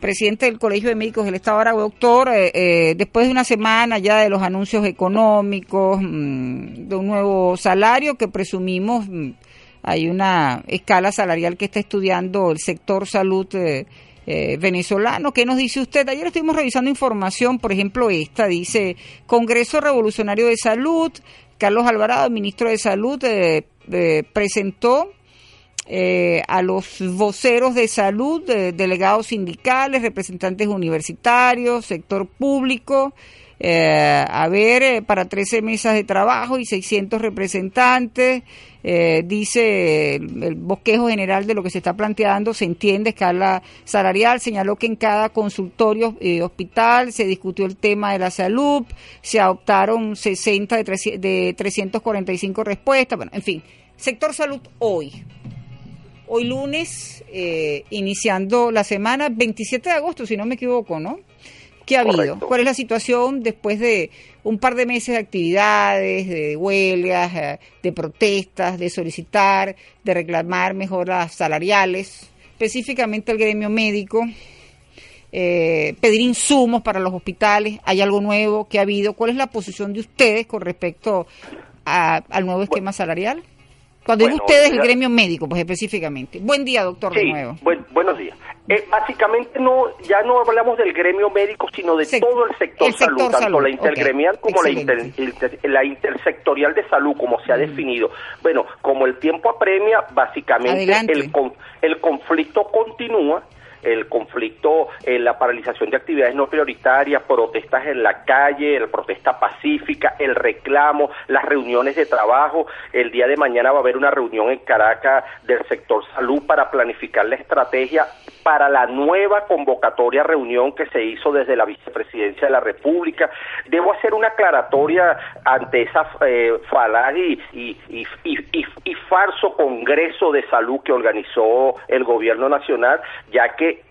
presidente del Colegio de Médicos del Estado Aragua. Doctor, eh, eh, después de una semana ya de los anuncios económicos, mm, de un nuevo salario que presumimos mm, hay una escala salarial que está estudiando el sector salud eh, venezolano. ¿Qué nos dice usted? Ayer estuvimos revisando información, por ejemplo, esta dice Congreso Revolucionario de Salud, Carlos Alvarado, ministro de Salud, presentó eh, a los voceros de salud, delegados sindicales, representantes universitarios, sector público, eh, a ver, eh, para 13 mesas de trabajo y 600 representantes. dice el, bosquejo general de lo que se está planteando, se entiende escala salarial, señaló que en cada consultorio hospital se discutió el tema de la salud, se adoptaron 60 de, de 345 respuestas, bueno, en fin, sector salud hoy. Hoy lunes, eh, iniciando la semana, 27 de agosto, si no me equivoco, ¿no? ¿Qué ha habido? ¿Cuál es la situación después de un par de meses de actividades, de huelgas, eh, de protestas, de solicitar, de reclamar mejoras salariales, específicamente el gremio médico? Eh, pedir insumos para los hospitales, ¿hay algo nuevo que ha habido? ¿Cuál es la posición de ustedes con respecto al nuevo esquema salarial? Cuando digo ustedes, el gremio médico, pues específicamente. Buen día, doctor, de nuevo. buenos días. Eh, básicamente no ya no hablamos del gremio médico, sino de todo el sector, salud, tanto la intergremial como la, la, intersectorial de salud, como se ha definido. Bueno, como el tiempo apremia, básicamente el, el conflicto continúa el conflicto, eh, la paralización de actividades no prioritarias, protestas en la calle, la protesta pacífica, el reclamo, las reuniones de trabajo. El día de mañana va a haber una reunión en Caracas del sector salud para planificar la estrategia para la nueva convocatoria reunión que se hizo desde la vicepresidencia de la República. Debo hacer una aclaratoria ante esa eh, falaz y, y, y, y, falso Congreso de Salud que organizó el Gobierno Nacional, ya que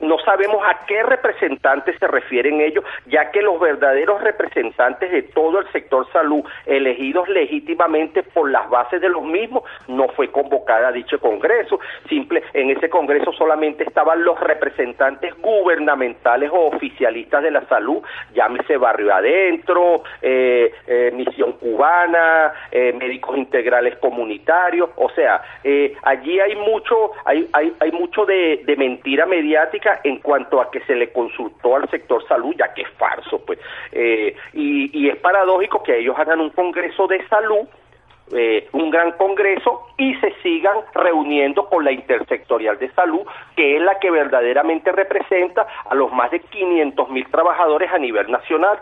no sabemos a qué representantes se refieren ellos, ya que los verdaderos representantes de todo el sector salud, elegidos legítimamente por las bases de los mismos, no fue convocada dicho congreso. Simple, en ese congreso solamente estaban los representantes gubernamentales o oficialistas de la salud, llámese Barrio Adentro, eh, eh, Misión Cubana, eh, médicos integrales comunitarios, o sea, allí hay mucho, hay, hay, hay mucho de mentira mediática en cuanto a que se le consultó al sector salud, ya que es falso, pues. Eh, y, es paradójico que ellos hagan un congreso de salud eh, un gran congreso y se sigan reuniendo con la intersectorial de salud, que es la que verdaderamente representa a los más de 500 mil trabajadores a nivel nacional.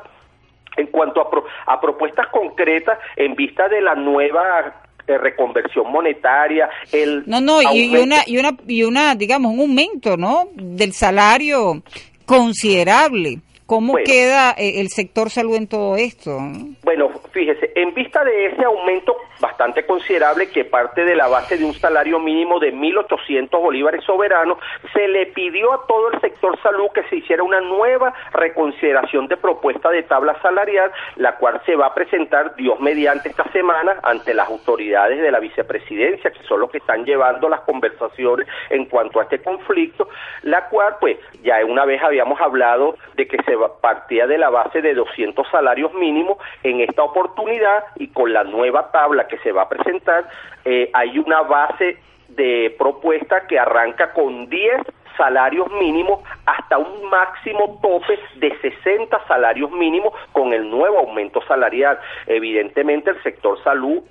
En cuanto a, a propuestas concretas en vista de la nueva reconversión monetaria, el No, no, y, una y una y una digamos un aumento, ¿no? del salario considerable. ¿Cómo queda eh, el sector salud en todo esto? Bueno, fíjese, en vista de ese aumento bastante considerable que parte de la base de un salario mínimo de 1.800 bolívares soberanos, se le pidió a todo el sector salud que se hiciera una nueva reconsideración de propuesta de tabla salarial, la cual se va a presentar Dios mediante esta semana ante las autoridades de la vicepresidencia, que son los que están llevando las conversaciones en cuanto a este conflicto, la cual pues ya una vez habíamos hablado de que se partía de la base de 200 salarios mínimos en esta oportunidad y con la nueva tabla que se va a presentar, eh, hay una base de propuesta que arranca con 10 salarios mínimos hasta un máximo tope de 60 salarios mínimos con el nuevo aumento salarial. Evidentemente el sector salud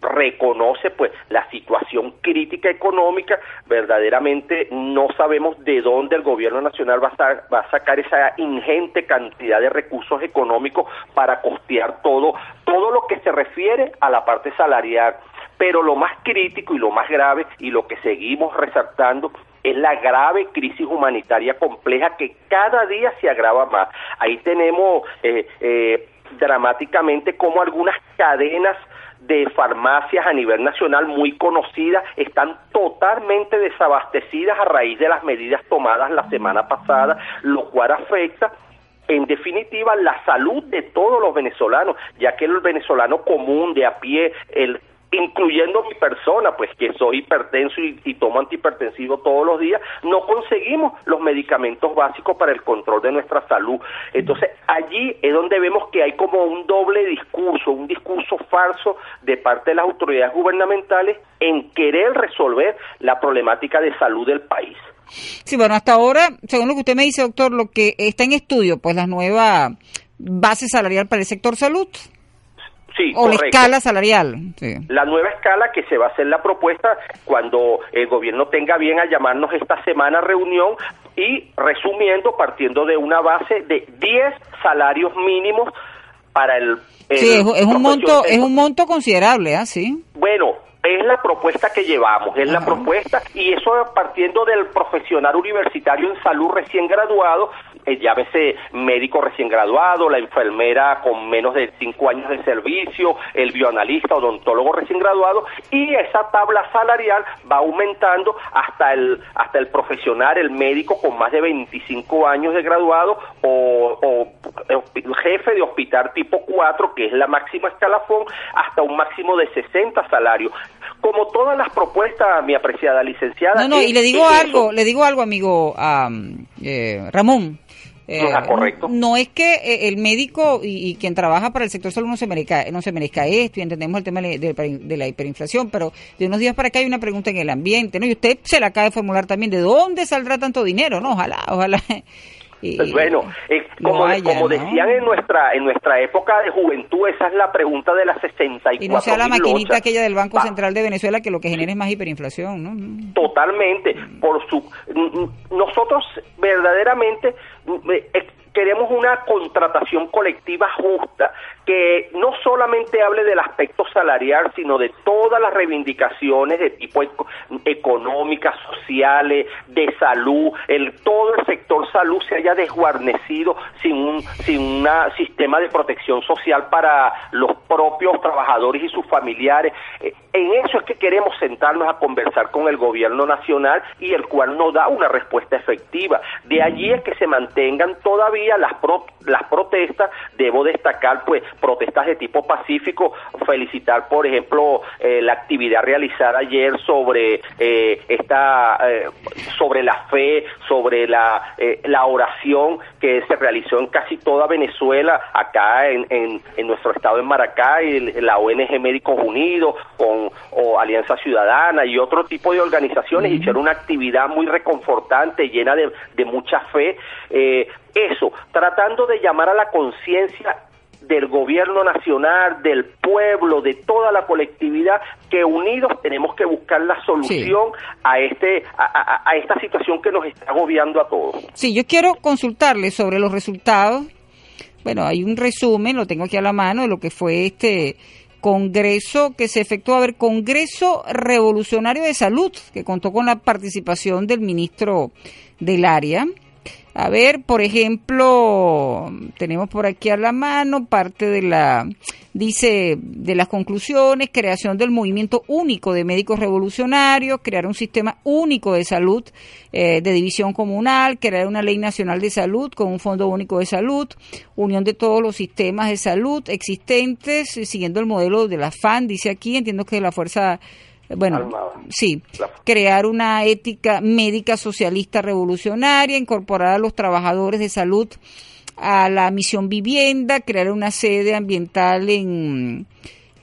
reconoce pues la situación crítica económica, verdaderamente no sabemos de dónde el gobierno nacional va a, va a sacar esa ingente cantidad de recursos económicos para costear todo, todo lo que se refiere a la parte salarial. Pero lo más crítico y lo más grave y lo que seguimos resaltando es la grave crisis humanitaria compleja que cada día se agrava más. Ahí tenemos eh, eh, dramáticamente como algunas cadenas de farmacias a nivel nacional muy conocidas están totalmente desabastecidas a raíz de las medidas tomadas la semana pasada, lo cual afecta en definitiva la salud de todos los venezolanos, ya que el venezolano común de a pie, el incluyendo mi persona, pues que soy hipertenso y, tomo antihipertensivo todos los días, no conseguimos los medicamentos básicos para el control de nuestra salud. Entonces, allí es donde vemos que hay como un doble discurso, un discurso falso de parte de las autoridades gubernamentales en querer resolver la problemática de salud del país. Sí, bueno, hasta ahora, según lo que usted me dice, doctor, lo que está en estudio, pues la nueva base salarial para el sector salud. Sí, o la escala salarial. La nueva escala que se va a hacer la propuesta cuando el gobierno tenga bien a llamarnos esta semana a reunión y resumiendo, partiendo de una base de 10 salarios mínimos para el... sí, es, un monto, es un monto considerable, ¿ah? Sí. Bueno, es la propuesta que llevamos, es la propuesta y eso partiendo del profesional universitario en salud recién graduado eh, llámese médico recién graduado, la enfermera con menos de cinco años de servicio, el bioanalista, odontólogo recién graduado, y esa tabla salarial va aumentando hasta el, hasta el profesional, el médico con más de 25 años de graduado o, o jefe de hospital tipo 4, que es la máxima escalafón, hasta un máximo de 60 salarios. Como todas las propuestas, mi apreciada licenciada. No, no, y le digo algo, le digo algo, amigo eh, Ramón. Eh, correcto. No es que eh, el médico y, quien trabaja para el sector salud no se merezca, no se merezca esto y entendemos el tema de, la hiperinflación, pero de unos días para acá hay una pregunta en el ambiente, ¿no? Y usted se la acaba de formular también, ¿de dónde saldrá tanto dinero? No, ojalá, ojalá pues bueno, eh, como, como decían en nuestra en nuestra época de juventud, esa es la pregunta de las 64 Y no sea la maquinita aquella del Banco Central de Venezuela que lo que genera es más hiperinflación, ¿no? Totalmente. Por su nosotros verdaderamente eh, queremos una contratación colectiva justa que no solamente hable del aspecto salarial, sino de todas las reivindicaciones de tipo económicas, sociales, de salud, el todo el sector salud se haya desguarnecido sin un sin un sistema de protección social para los propios trabajadores y sus familiares. Eh, en eso es que queremos sentarnos a conversar con el gobierno nacional y el cual no da una respuesta efectiva. De allí es que se mantengan todavía las las protestas, debo destacar pues protestas de tipo pacífico, felicitar por ejemplo eh, la actividad realizada ayer sobre eh, esta eh, sobre la fe, sobre la, la oración que se realizó en casi toda Venezuela, acá en, en, nuestro estado en Maracay, la ONG Médicos Unidos con o Alianza Ciudadana y otro tipo de organizaciones hicieron una actividad muy reconfortante, llena de, de mucha fe. eso, tratando de llamar a la conciencia del gobierno nacional, del pueblo, de toda la colectividad, que unidos tenemos que buscar la solución a este a, a, esta situación que nos está agobiando a todos. Sí, yo quiero consultarle sobre los resultados. Bueno, hay un resumen, lo tengo aquí a la mano, de lo que fue este congreso que se efectuó, a ver, Congreso Revolucionario de Salud, que contó con la participación del ministro del área, a ver, por ejemplo, tenemos por aquí a la mano parte de la, dice, de las conclusiones, creación del movimiento único de médicos revolucionarios, crear un sistema único de salud eh, de división comunal, crear una ley nacional de salud con un fondo único de salud, unión de todos los sistemas de salud existentes, siguiendo el modelo de la FAN, dice aquí, entiendo que la Fuerza bueno, sí, crear una ética médica socialista revolucionaria, incorporar a los trabajadores de salud a la misión vivienda, crear una sede ambiental en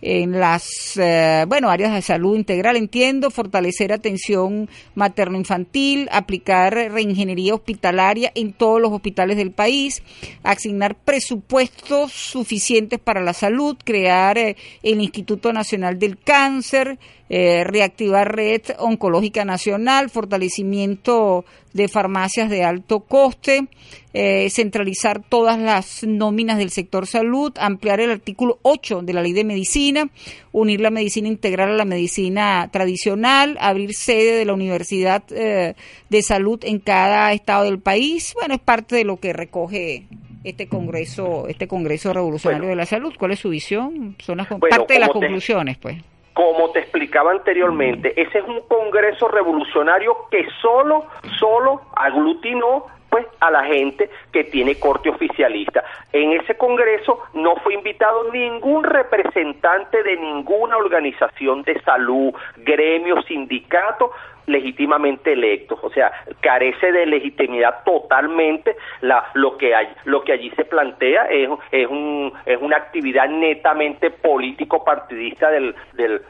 en las eh, bueno áreas de salud integral entiendo fortalecer atención materno infantil aplicar reingeniería hospitalaria en todos los hospitales del país asignar presupuestos suficientes para la salud crear eh, el Instituto Nacional del Cáncer eh, reactivar red oncológica nacional, fortalecimiento de farmacias de alto coste, eh, centralizar todas las nóminas del sector salud, ampliar el artículo 8 de la ley de medicina, unir la medicina integral a la medicina tradicional, abrir sede de la Universidad eh, de Salud en cada estado del país. Bueno, es parte de lo que recoge este congreso este congreso revolucionario de la salud. Cuál es su visión son las, parte de las conclusiones pues como te explicaba anteriormente, ese es un congreso revolucionario que solo, solo aglutinó pues a la gente que tiene corte oficialista. En ese Congreso no fue invitado ningún representante de ninguna organización de salud, gremio, sindicato, legítimamente electos, o sea, carece de legitimidad totalmente la, lo que lo que allí se plantea es, es, un, es una actividad netamente político partidista del, del,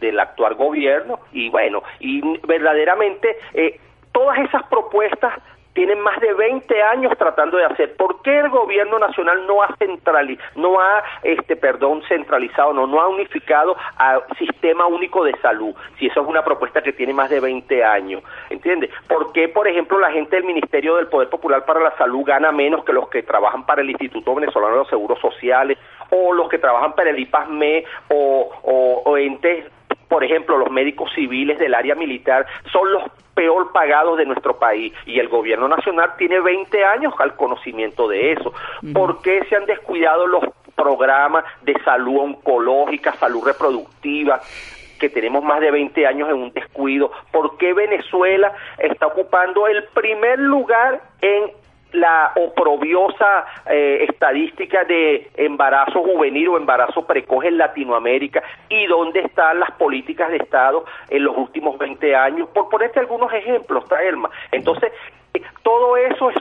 del actual gobierno y bueno, y verdaderamente eh, todas esas propuestas tienen más de 20 años tratando de hacer. ¿Por qué el gobierno nacional no ha centralizado, no ha, este, perdón, centralizado, no, no ha unificado al sistema único de salud? Si eso es una propuesta que tiene más de 20 años, ¿entiende? ¿Por qué, por ejemplo, la gente del Ministerio del Poder Popular para la Salud gana menos que los que trabajan para el Instituto Venezolano de los Seguros Sociales o los que trabajan para el IPASME o, o entes por ejemplo, los médicos civiles del área militar son los peor pagados de nuestro país y el gobierno nacional tiene 20 años al conocimiento de eso. ¿Por qué se han descuidado los programas de salud oncológica, salud reproductiva? que tenemos más de 20 años en un descuido, ¿por qué Venezuela está ocupando el primer lugar en la oprobiosa eh, estadística de embarazo juvenil o embarazo precoz en Latinoamérica y dónde están las políticas de Estado en los últimos 20 años, por ponerte algunos ejemplos, Traelma. Entonces, todo eso es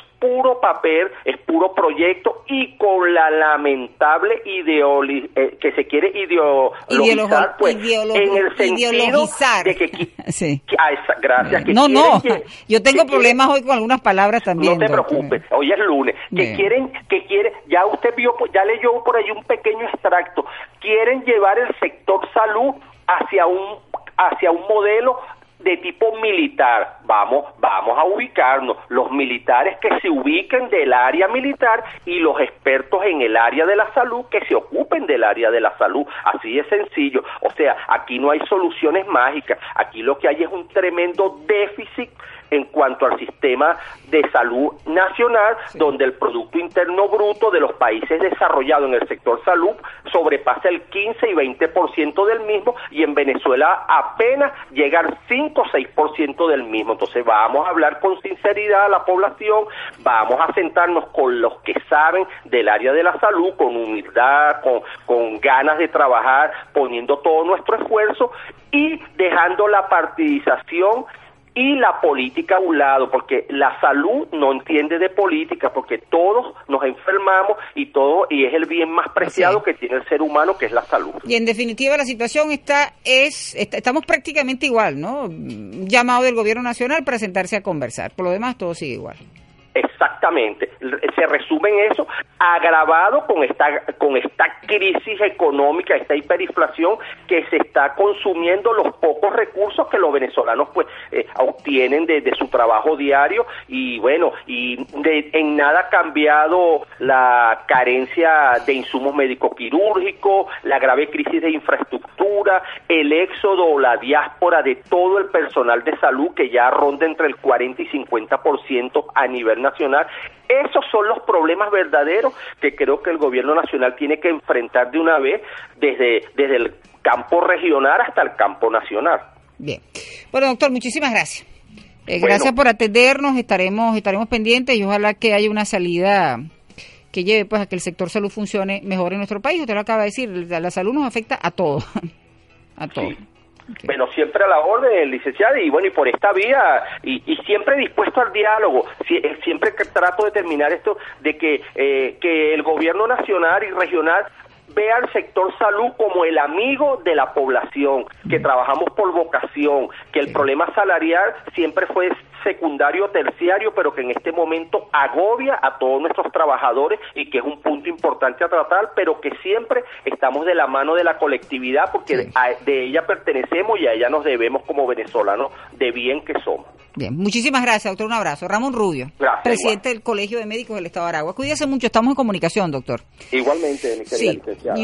puro papel, es puro proyecto y con la lamentable ideoli eh, que se quiere ideologizar, pues, en el sentido de que, sí. Ah, gracias, no, no, yo tengo problemas hoy con algunas palabras también. No te preocupes, hoy es lunes, que quieren, que quieren, ya usted vio, ya leyó por ahí un pequeño extracto, quieren llevar el sector salud hacia un hacia un modelo de tipo militar. Vamos, vamos a ubicarnos. Los militares que se ubiquen del área militar y los expertos en el área de la salud que se ocupen del área de la salud. Así de sencillo. O sea, aquí no hay soluciones mágicas. Aquí lo que hay es un tremendo déficit en cuanto al sistema de salud nacional, donde el Producto Interno Bruto de los países desarrollados en el sector salud sobrepasa el 15 y 20% del mismo y en Venezuela apenas llega al 5 o 6% del mismo. Entonces vamos a hablar con sinceridad a la población, vamos a sentarnos con los que saben del área de la salud, con humildad, con, con ganas de trabajar, poniendo todo nuestro esfuerzo y dejando la partidización y la política a un lado, porque la salud no entiende de política, porque todos nos enfermamos y todo y es el bien más preciado que tiene el ser humano, que es la salud. Y en definitiva la situación está es estamos prácticamente igual, ¿no? Llamado del gobierno nacional para sentarse a conversar. Por lo demás todo sigue igual. Se resume en eso, agravado con esta, con esta crisis económica, esta hiperinflación que se está consumiendo los pocos recursos que los venezolanos pues eh, obtienen de, su trabajo diario y bueno, y en nada ha cambiado la carencia de insumos médico-quirúrgicos, la grave crisis de infraestructura, el éxodo la diáspora de todo el personal de salud que ya ronda entre el 40 y 50% a nivel nacional. Esos son los problemas verdaderos que creo que el gobierno nacional tiene que enfrentar de una vez desde, desde el campo regional hasta el campo nacional. Bien. Bueno, doctor, muchísimas gracias. Eh, gracias por atendernos, estaremos estaremos pendientes y ojalá que haya una salida que lleve pues a que el sector salud funcione mejor en nuestro país. Usted lo acaba de decir, la, salud nos afecta a todos, a todos. Bueno, siempre a la orden, licenciada, y bueno, y por esta vía, y, siempre dispuesto al diálogo, eh, siempre que trato de terminar esto, de que, eh, que el gobierno nacional y regional vea al sector salud como el amigo de la población, que trabajamos por vocación, que el problema salarial siempre fue secundario terciario, pero que en este momento agobia a todos nuestros trabajadores y que es un punto importante a tratar, pero que siempre estamos de la mano de la colectividad porque de, ella pertenecemos y a ella nos debemos como venezolanos de bien que somos. Bien, muchísimas gracias, doctor. Un abrazo. Ramón Rubio, presidente del Colegio de Médicos del Estado de Aragua. Cuídese mucho, estamos en comunicación, doctor. Igualmente, mi querida licenciada.